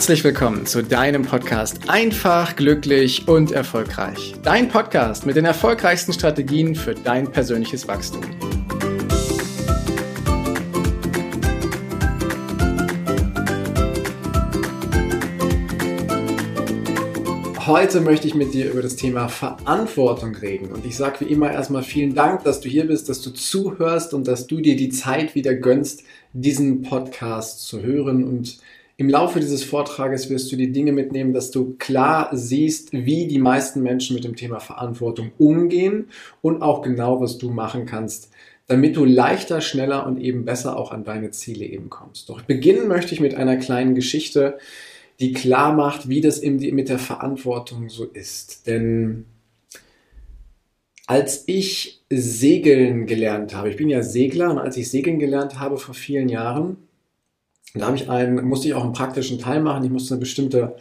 Herzlich willkommen zu deinem Podcast Einfach, glücklich und erfolgreich. Dein Podcast mit den erfolgreichsten Strategien für dein persönliches Wachstum. Heute möchte ich mit dir über das Thema Verantwortung reden. Und ich sage wie immer erstmal vielen Dank, dass du hier bist, dass du zuhörst und dass du dir die Zeit wieder gönnst, diesen Podcast zu hören und im Laufe dieses Vortrages wirst du die Dinge mitnehmen, dass du klar siehst, wie die meisten Menschen mit dem Thema Verantwortung umgehen und auch genau, was du machen kannst, damit du leichter, schneller und eben besser auch an deine Ziele eben kommst. Doch beginnen möchte ich mit einer kleinen Geschichte, die klar macht, wie das mit der Verantwortung so ist. Denn als ich segeln gelernt habe, ich bin ja Segler und als ich segeln gelernt habe vor vielen Jahren, da habe ich einen, musste ich auch einen praktischen Teil machen. Ich musste eine bestimmte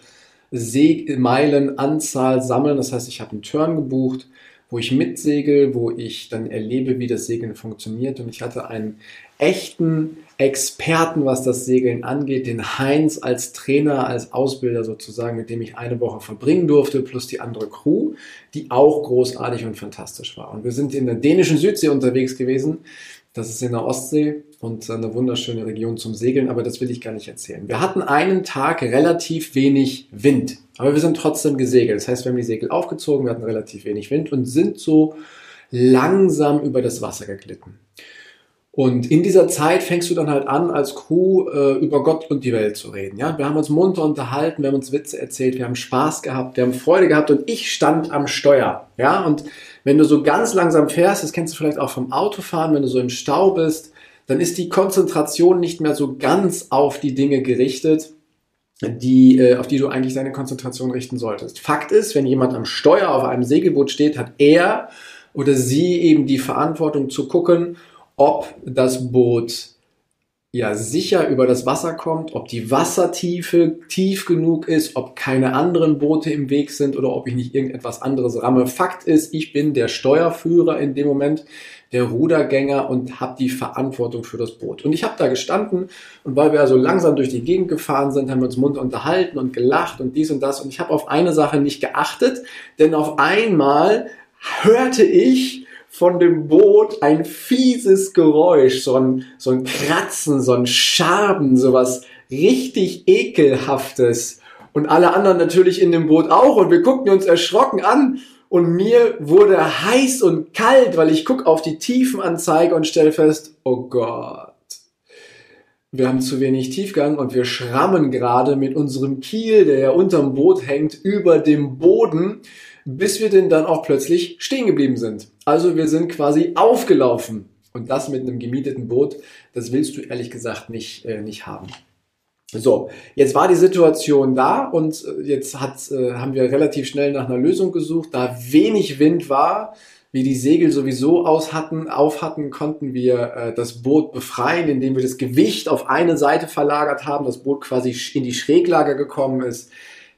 Seemeilenanzahl sammeln. Das heißt, ich habe einen Turn gebucht, wo ich mitsegel, wo ich dann erlebe, wie das Segeln funktioniert. Und ich hatte einen echten Experten, was das Segeln angeht, den Heinz als Trainer, als Ausbilder sozusagen, mit dem ich eine Woche verbringen durfte, plus die andere Crew, die auch großartig und fantastisch war. Und wir sind in der dänischen Südsee unterwegs gewesen. Das ist in der Ostsee und eine wunderschöne Region zum Segeln, aber das will ich gar nicht erzählen. Wir hatten einen Tag relativ wenig Wind, aber wir sind trotzdem gesegelt. Das heißt, wir haben die Segel aufgezogen, wir hatten relativ wenig Wind und sind so langsam über das Wasser geglitten. Und in dieser Zeit fängst du dann halt an, als Crew äh, über Gott und die Welt zu reden. Ja, wir haben uns munter unterhalten, wir haben uns Witze erzählt, wir haben Spaß gehabt, wir haben Freude gehabt und ich stand am Steuer. Ja, und wenn du so ganz langsam fährst, das kennst du vielleicht auch vom Autofahren, wenn du so im Stau bist, dann ist die Konzentration nicht mehr so ganz auf die Dinge gerichtet, die, äh, auf die du eigentlich deine Konzentration richten solltest. Fakt ist, wenn jemand am Steuer auf einem Segelboot steht, hat er oder sie eben die Verantwortung zu gucken, ob das Boot ja sicher über das Wasser kommt, ob die Wassertiefe tief genug ist, ob keine anderen Boote im Weg sind oder ob ich nicht irgendetwas anderes ramme. Fakt ist, ich bin der Steuerführer in dem Moment, der Rudergänger und habe die Verantwortung für das Boot. Und ich habe da gestanden und weil wir also langsam durch die Gegend gefahren sind, haben wir uns munter unterhalten und gelacht und dies und das und ich habe auf eine Sache nicht geachtet, denn auf einmal hörte ich von dem Boot ein fieses Geräusch, so ein, so ein Kratzen, so ein Schaben, sowas richtig ekelhaftes. Und alle anderen natürlich in dem Boot auch. Und wir guckten uns erschrocken an. Und mir wurde heiß und kalt, weil ich guck auf die Tiefenanzeige und stelle fest, oh Gott. Wir haben zu wenig Tiefgang und wir schrammen gerade mit unserem Kiel, der ja unterm Boot hängt, über dem Boden bis wir denn dann auch plötzlich stehen geblieben sind. Also wir sind quasi aufgelaufen. Und das mit einem gemieteten Boot, das willst du ehrlich gesagt nicht, äh, nicht haben. So, jetzt war die Situation da und äh, jetzt hat, äh, haben wir relativ schnell nach einer Lösung gesucht. Da wenig Wind war, wie die Segel sowieso aus hatten, auf hatten, konnten wir äh, das Boot befreien, indem wir das Gewicht auf eine Seite verlagert haben, das Boot quasi in die Schräglage gekommen ist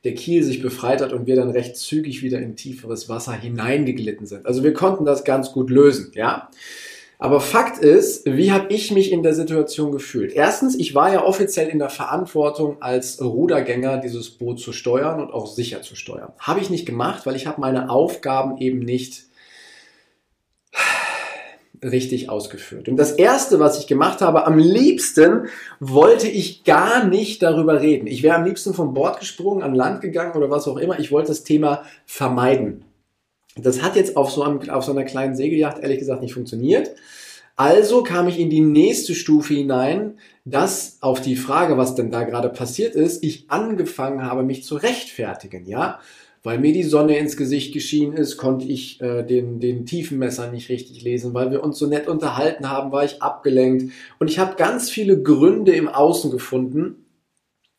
der Kiel sich befreit hat und wir dann recht zügig wieder in tieferes Wasser hineingeglitten sind. Also wir konnten das ganz gut lösen, ja. Aber Fakt ist, wie habe ich mich in der Situation gefühlt? Erstens, ich war ja offiziell in der Verantwortung als Rudergänger dieses Boot zu steuern und auch sicher zu steuern. Habe ich nicht gemacht, weil ich habe meine Aufgaben eben nicht richtig ausgeführt. Und das Erste, was ich gemacht habe, am liebsten wollte ich gar nicht darüber reden. Ich wäre am liebsten vom Bord gesprungen, an Land gegangen oder was auch immer. Ich wollte das Thema vermeiden. Das hat jetzt auf so, einem, auf so einer kleinen Segelyacht ehrlich gesagt nicht funktioniert. Also kam ich in die nächste Stufe hinein, dass auf die Frage, was denn da gerade passiert ist, ich angefangen habe, mich zu rechtfertigen, ja weil mir die Sonne ins Gesicht geschienen ist, konnte ich äh, den, den Tiefenmesser nicht richtig lesen, weil wir uns so nett unterhalten haben, war ich abgelenkt. Und ich habe ganz viele Gründe im Außen gefunden,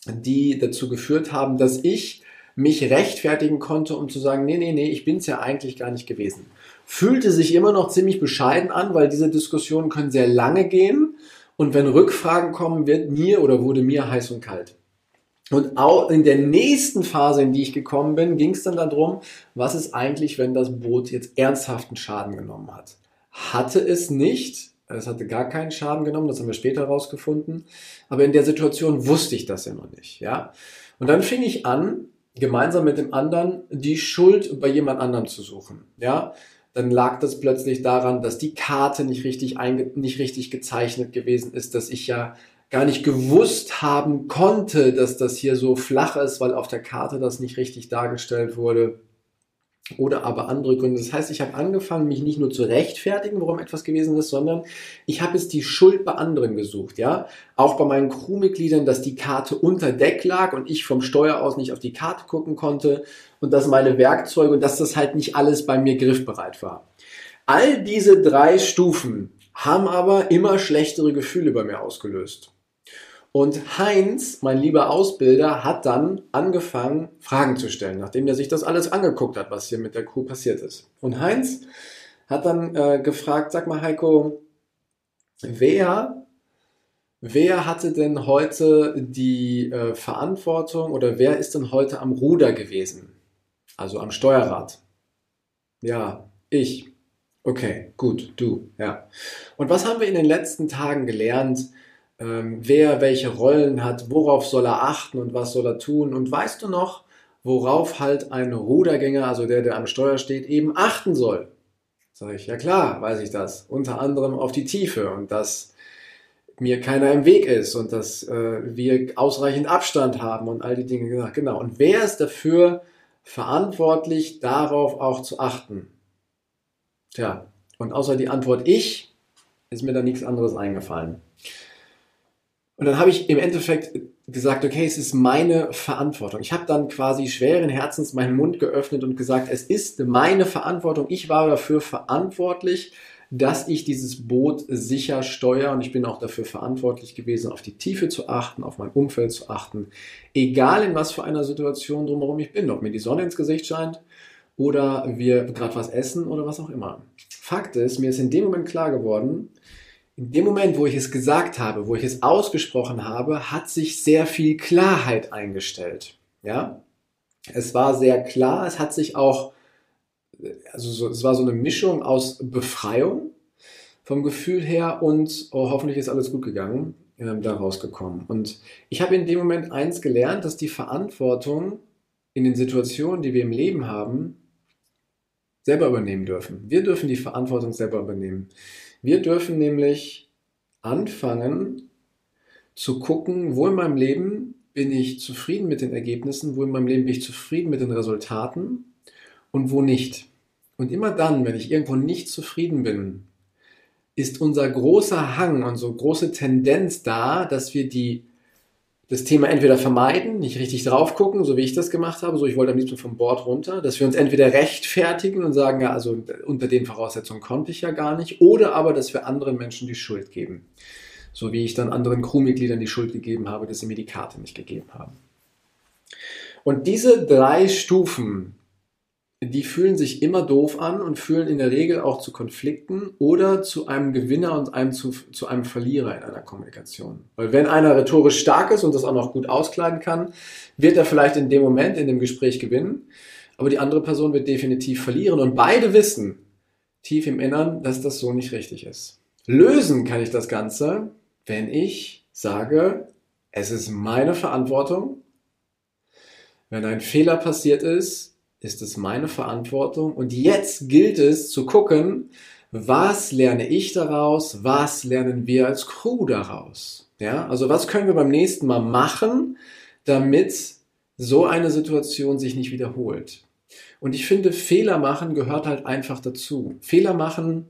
die dazu geführt haben, dass ich mich rechtfertigen konnte, um zu sagen, nee, nee, nee, ich bin's ja eigentlich gar nicht gewesen. Fühlte sich immer noch ziemlich bescheiden an, weil diese Diskussionen können sehr lange gehen. Und wenn Rückfragen kommen, wird mir oder wurde mir heiß und kalt. Und auch in der nächsten Phase, in die ich gekommen bin, ging es dann darum, was ist eigentlich, wenn das Boot jetzt ernsthaften Schaden genommen hat. Hatte es nicht, es hatte gar keinen Schaden genommen, das haben wir später herausgefunden, aber in der Situation wusste ich das ja noch nicht, ja. Und dann fing ich an, gemeinsam mit dem anderen die Schuld bei jemand anderem zu suchen. Ja, dann lag das plötzlich daran, dass die Karte nicht richtig, nicht richtig gezeichnet gewesen ist, dass ich ja gar nicht gewusst haben konnte, dass das hier so flach ist, weil auf der Karte das nicht richtig dargestellt wurde oder aber andere Gründe. Das heißt, ich habe angefangen, mich nicht nur zu rechtfertigen, warum etwas gewesen ist, sondern ich habe es die Schuld bei anderen gesucht, ja. Auch bei meinen Crewmitgliedern, dass die Karte unter Deck lag und ich vom Steuer aus nicht auf die Karte gucken konnte und dass meine Werkzeuge und dass das halt nicht alles bei mir griffbereit war. All diese drei Stufen haben aber immer schlechtere Gefühle bei mir ausgelöst. Und Heinz, mein lieber Ausbilder, hat dann angefangen, Fragen zu stellen, nachdem er sich das alles angeguckt hat, was hier mit der Crew passiert ist. Und Heinz hat dann äh, gefragt, sag mal Heiko, wer, wer hatte denn heute die äh, Verantwortung oder wer ist denn heute am Ruder gewesen? Also am Steuerrad. Ja, ich. Okay, gut, du, ja. Und was haben wir in den letzten Tagen gelernt? Ähm, wer welche Rollen hat, worauf soll er achten und was soll er tun. Und weißt du noch, worauf halt ein Rudergänger, also der, der am Steuer steht, eben achten soll? Sag ich, ja klar, weiß ich das. Unter anderem auf die Tiefe und dass mir keiner im Weg ist und dass äh, wir ausreichend Abstand haben und all die Dinge. Genau. Und wer ist dafür verantwortlich, darauf auch zu achten? Tja, und außer die Antwort ich, ist mir da nichts anderes eingefallen. Und dann habe ich im Endeffekt gesagt, okay, es ist meine Verantwortung. Ich habe dann quasi schweren Herzens meinen Mund geöffnet und gesagt, es ist meine Verantwortung. Ich war dafür verantwortlich, dass ich dieses Boot sicher steuere und ich bin auch dafür verantwortlich gewesen, auf die Tiefe zu achten, auf mein Umfeld zu achten, egal in was für einer Situation drumherum ich bin, ob mir die Sonne ins Gesicht scheint oder wir gerade was essen oder was auch immer. Fakt ist, mir ist in dem Moment klar geworden, in dem Moment, wo ich es gesagt habe, wo ich es ausgesprochen habe, hat sich sehr viel Klarheit eingestellt. Ja, es war sehr klar, es hat sich auch, also so, es war so eine Mischung aus Befreiung vom Gefühl her und oh, hoffentlich ist alles gut gegangen, äh, da rausgekommen. Und ich habe in dem Moment eins gelernt, dass die Verantwortung in den Situationen, die wir im Leben haben, selber übernehmen dürfen. Wir dürfen die Verantwortung selber übernehmen. Wir dürfen nämlich anfangen zu gucken, wo in meinem Leben bin ich zufrieden mit den Ergebnissen, wo in meinem Leben bin ich zufrieden mit den Resultaten und wo nicht. Und immer dann, wenn ich irgendwo nicht zufrieden bin, ist unser großer Hang, unsere große Tendenz da, dass wir die das Thema entweder vermeiden, nicht richtig drauf gucken, so wie ich das gemacht habe, so ich wollte am liebsten vom Board runter, dass wir uns entweder rechtfertigen und sagen, ja, also unter den Voraussetzungen konnte ich ja gar nicht, oder aber, dass wir anderen Menschen die Schuld geben. So wie ich dann anderen Crewmitgliedern die Schuld gegeben habe, dass sie mir die Karte nicht gegeben haben. Und diese drei Stufen die fühlen sich immer doof an und fühlen in der Regel auch zu Konflikten oder zu einem Gewinner und einem zu, zu einem Verlierer in einer Kommunikation. Weil wenn einer rhetorisch stark ist und das auch noch gut auskleiden kann, wird er vielleicht in dem Moment in dem Gespräch gewinnen, aber die andere Person wird definitiv verlieren und beide wissen tief im Innern, dass das so nicht richtig ist. Lösen kann ich das Ganze, wenn ich sage, es ist meine Verantwortung. Wenn ein Fehler passiert ist, ist es meine Verantwortung. Und jetzt gilt es zu gucken, was lerne ich daraus, was lernen wir als Crew daraus. Ja, also was können wir beim nächsten Mal machen, damit so eine Situation sich nicht wiederholt. Und ich finde, Fehler machen gehört halt einfach dazu. Fehler machen,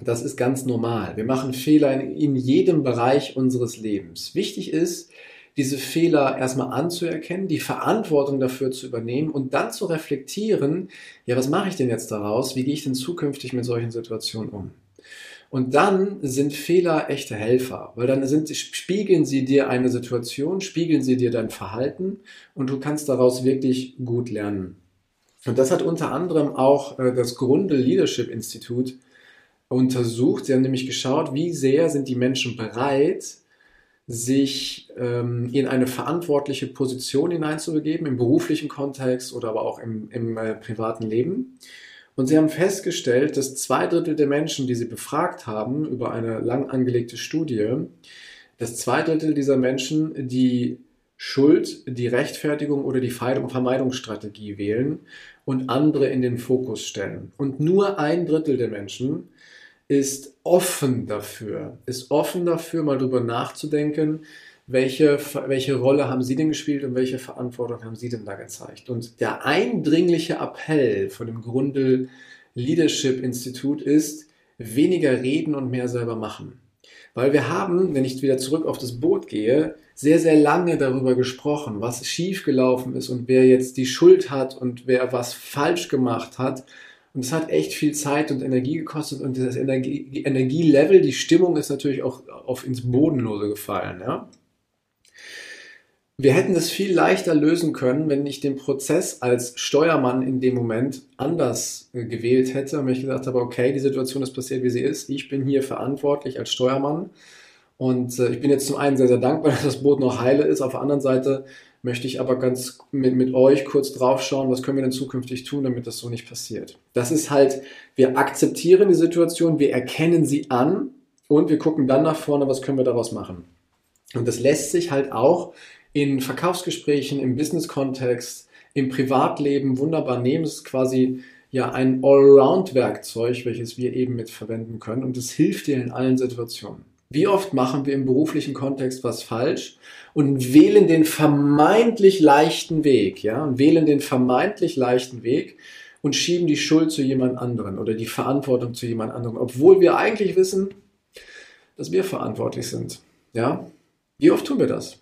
das ist ganz normal. Wir machen Fehler in, in jedem Bereich unseres Lebens. Wichtig ist, diese Fehler erstmal anzuerkennen, die Verantwortung dafür zu übernehmen und dann zu reflektieren, ja, was mache ich denn jetzt daraus? Wie gehe ich denn zukünftig mit solchen Situationen um? Und dann sind Fehler echte Helfer, weil dann sind, spiegeln sie dir eine Situation, spiegeln sie dir dein Verhalten und du kannst daraus wirklich gut lernen. Und das hat unter anderem auch äh, das Grunde Leadership Institut untersucht. Sie haben nämlich geschaut, wie sehr sind die Menschen bereit, sich ähm, in eine verantwortliche Position hineinzubegeben, im beruflichen Kontext oder aber auch im, im äh, privaten Leben. Und sie haben festgestellt, dass zwei Drittel der Menschen, die sie befragt haben über eine lang angelegte Studie, dass zwei Drittel dieser Menschen, die Schuld, die Rechtfertigung oder die Vermeidungsstrategie wählen und andere in den Fokus stellen. Und nur ein Drittel der Menschen ist offen dafür, ist offen dafür, mal drüber nachzudenken, welche, welche Rolle haben Sie denn gespielt und welche Verantwortung haben Sie denn da gezeigt? Und der eindringliche Appell von dem Grundel Leadership Institut ist, weniger reden und mehr selber machen. Weil wir haben, wenn ich wieder zurück auf das Boot gehe, sehr, sehr lange darüber gesprochen, was schiefgelaufen ist und wer jetzt die Schuld hat und wer was falsch gemacht hat. Und es hat echt viel Zeit und Energie gekostet und das Energie, Energielevel, die Stimmung ist natürlich auch auf ins Bodenlose gefallen. Ja? Wir hätten es viel leichter lösen können, wenn ich den Prozess als Steuermann in dem Moment anders äh, gewählt hätte und ich gesagt habe, okay, die Situation ist passiert, wie sie ist. Ich bin hier verantwortlich als Steuermann und äh, ich bin jetzt zum einen sehr, sehr dankbar, dass das Boot noch heile ist. Auf der anderen Seite möchte ich aber ganz mit, mit euch kurz drauf schauen, was können wir denn zukünftig tun, damit das so nicht passiert. Das ist halt, wir akzeptieren die Situation, wir erkennen sie an und wir gucken dann nach vorne, was können wir daraus machen. Und das lässt sich halt auch in Verkaufsgesprächen, im Business-Kontext, im Privatleben wunderbar nehmen. Es ist quasi ja ein Allround-Werkzeug, welches wir eben mit verwenden können und es hilft dir in allen Situationen. Wie oft machen wir im beruflichen Kontext was falsch und wählen den vermeintlich leichten Weg, ja, und wählen den vermeintlich leichten Weg und schieben die Schuld zu jemand anderen oder die Verantwortung zu jemand anderem, obwohl wir eigentlich wissen, dass wir verantwortlich sind, ja? Wie oft tun wir das?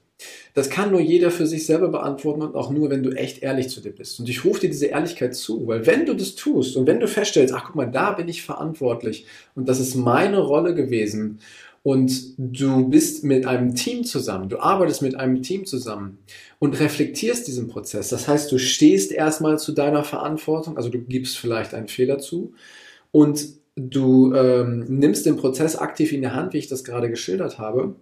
Das kann nur jeder für sich selber beantworten und auch nur, wenn du echt ehrlich zu dir bist. Und ich rufe dir diese Ehrlichkeit zu, weil wenn du das tust und wenn du feststellst, ach guck mal, da bin ich verantwortlich und das ist meine Rolle gewesen und du bist mit einem Team zusammen, du arbeitest mit einem Team zusammen und reflektierst diesen Prozess. Das heißt, du stehst erstmal zu deiner Verantwortung, also du gibst vielleicht einen Fehler zu und du ähm, nimmst den Prozess aktiv in die Hand, wie ich das gerade geschildert habe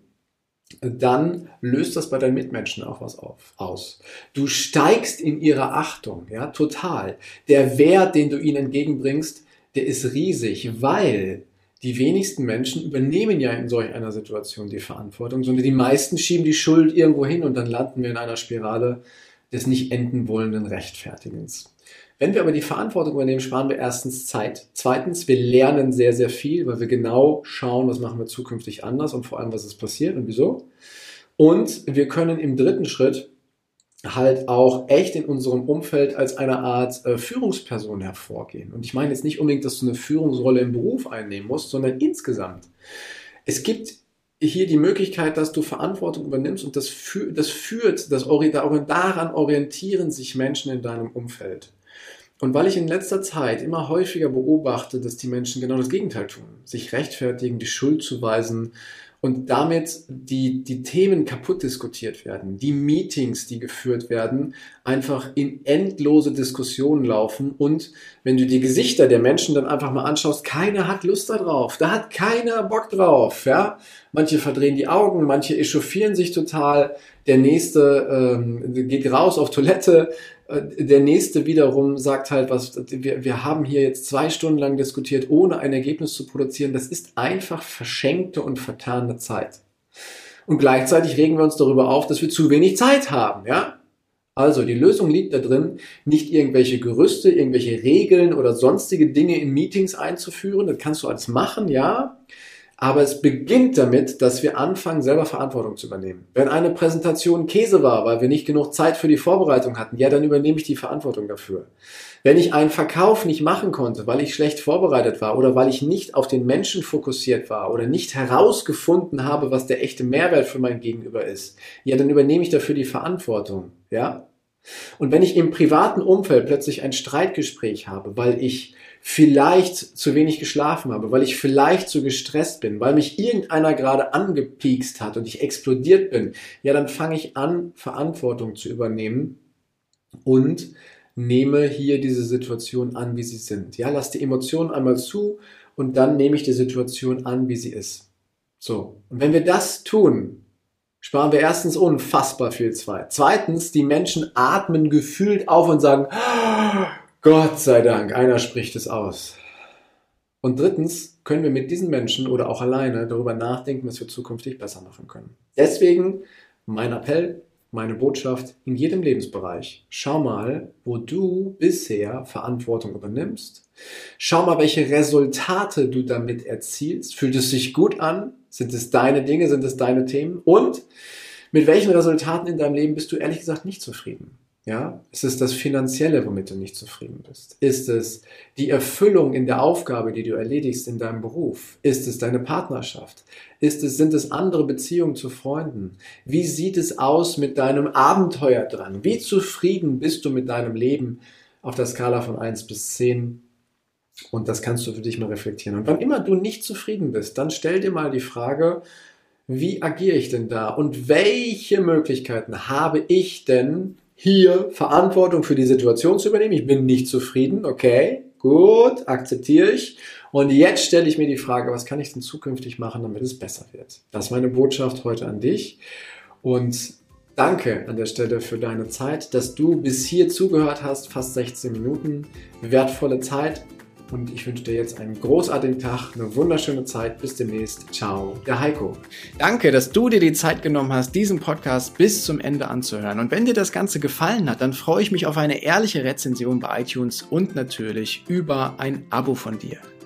dann löst das bei deinen Mitmenschen auch was auf, aus. Du steigst in ihrer Achtung, ja, total. Der Wert, den du ihnen entgegenbringst, der ist riesig, weil die wenigsten Menschen übernehmen ja in solch einer Situation die Verantwortung, sondern die meisten schieben die Schuld irgendwo hin und dann landen wir in einer Spirale des nicht enden wollenden Rechtfertigens. Wenn wir aber die Verantwortung übernehmen, sparen wir erstens Zeit. Zweitens, wir lernen sehr, sehr viel, weil wir genau schauen, was machen wir zukünftig anders und vor allem, was ist passiert und wieso. Und wir können im dritten Schritt halt auch echt in unserem Umfeld als eine Art äh, Führungsperson hervorgehen. Und ich meine jetzt nicht unbedingt, dass du eine Führungsrolle im Beruf einnehmen musst, sondern insgesamt. Es gibt hier die Möglichkeit, dass du Verantwortung übernimmst und das, fü das führt, das, daran orientieren sich Menschen in deinem Umfeld. Und weil ich in letzter Zeit immer häufiger beobachte, dass die Menschen genau das Gegenteil tun, sich rechtfertigen, die Schuld zuweisen und damit die, die Themen kaputt diskutiert werden, die Meetings, die geführt werden, einfach in endlose Diskussionen laufen und wenn du die Gesichter der Menschen dann einfach mal anschaust, keiner hat Lust darauf, da hat keiner Bock drauf, ja. Manche verdrehen die Augen, manche echauffieren sich total, der nächste ähm, geht raus auf Toilette, der nächste wiederum sagt halt, was, wir, wir haben hier jetzt zwei Stunden lang diskutiert, ohne ein Ergebnis zu produzieren. Das ist einfach verschenkte und vertane Zeit. Und gleichzeitig regen wir uns darüber auf, dass wir zu wenig Zeit haben, ja? Also, die Lösung liegt da drin, nicht irgendwelche Gerüste, irgendwelche Regeln oder sonstige Dinge in Meetings einzuführen. Das kannst du alles machen, ja. Aber es beginnt damit, dass wir anfangen, selber Verantwortung zu übernehmen. Wenn eine Präsentation Käse war, weil wir nicht genug Zeit für die Vorbereitung hatten, ja, dann übernehme ich die Verantwortung dafür. Wenn ich einen Verkauf nicht machen konnte, weil ich schlecht vorbereitet war oder weil ich nicht auf den Menschen fokussiert war oder nicht herausgefunden habe, was der echte Mehrwert für mein Gegenüber ist, ja, dann übernehme ich dafür die Verantwortung, ja? Und wenn ich im privaten Umfeld plötzlich ein Streitgespräch habe, weil ich vielleicht zu wenig geschlafen habe, weil ich vielleicht zu gestresst bin, weil mich irgendeiner gerade angepiekst hat und ich explodiert bin, ja, dann fange ich an, Verantwortung zu übernehmen und nehme hier diese Situation an, wie sie sind. Ja, lass die Emotionen einmal zu und dann nehme ich die Situation an, wie sie ist. So. Und wenn wir das tun, sparen wir erstens unfassbar viel Zeit. Zweitens, die Menschen atmen gefühlt auf und sagen, Gott sei Dank, einer spricht es aus. Und drittens können wir mit diesen Menschen oder auch alleine darüber nachdenken, was wir zukünftig besser machen können. Deswegen mein Appell, meine Botschaft in jedem Lebensbereich. Schau mal, wo du bisher Verantwortung übernimmst. Schau mal, welche Resultate du damit erzielst. Fühlt es sich gut an? Sind es deine Dinge? Sind es deine Themen? Und mit welchen Resultaten in deinem Leben bist du ehrlich gesagt nicht zufrieden? Ja, ist es das Finanzielle, womit du nicht zufrieden bist? Ist es die Erfüllung in der Aufgabe, die du erledigst in deinem Beruf? Ist es deine Partnerschaft? Ist es, sind es andere Beziehungen zu Freunden? Wie sieht es aus mit deinem Abenteuer dran? Wie zufrieden bist du mit deinem Leben auf der Skala von 1 bis 10? Und das kannst du für dich mal reflektieren. Und wann immer du nicht zufrieden bist, dann stell dir mal die Frage, wie agiere ich denn da? Und welche Möglichkeiten habe ich denn, hier Verantwortung für die Situation zu übernehmen. Ich bin nicht zufrieden, okay, gut, akzeptiere ich. Und jetzt stelle ich mir die Frage, was kann ich denn zukünftig machen, damit es besser wird? Das ist meine Botschaft heute an dich. Und danke an der Stelle für deine Zeit, dass du bis hier zugehört hast, fast 16 Minuten. Wertvolle Zeit und ich wünsche dir jetzt einen großartigen Tag, eine wunderschöne Zeit. Bis demnächst. Ciao, der Heiko. Danke, dass du dir die Zeit genommen hast, diesen Podcast bis zum Ende anzuhören. Und wenn dir das Ganze gefallen hat, dann freue ich mich auf eine ehrliche Rezension bei iTunes und natürlich über ein Abo von dir.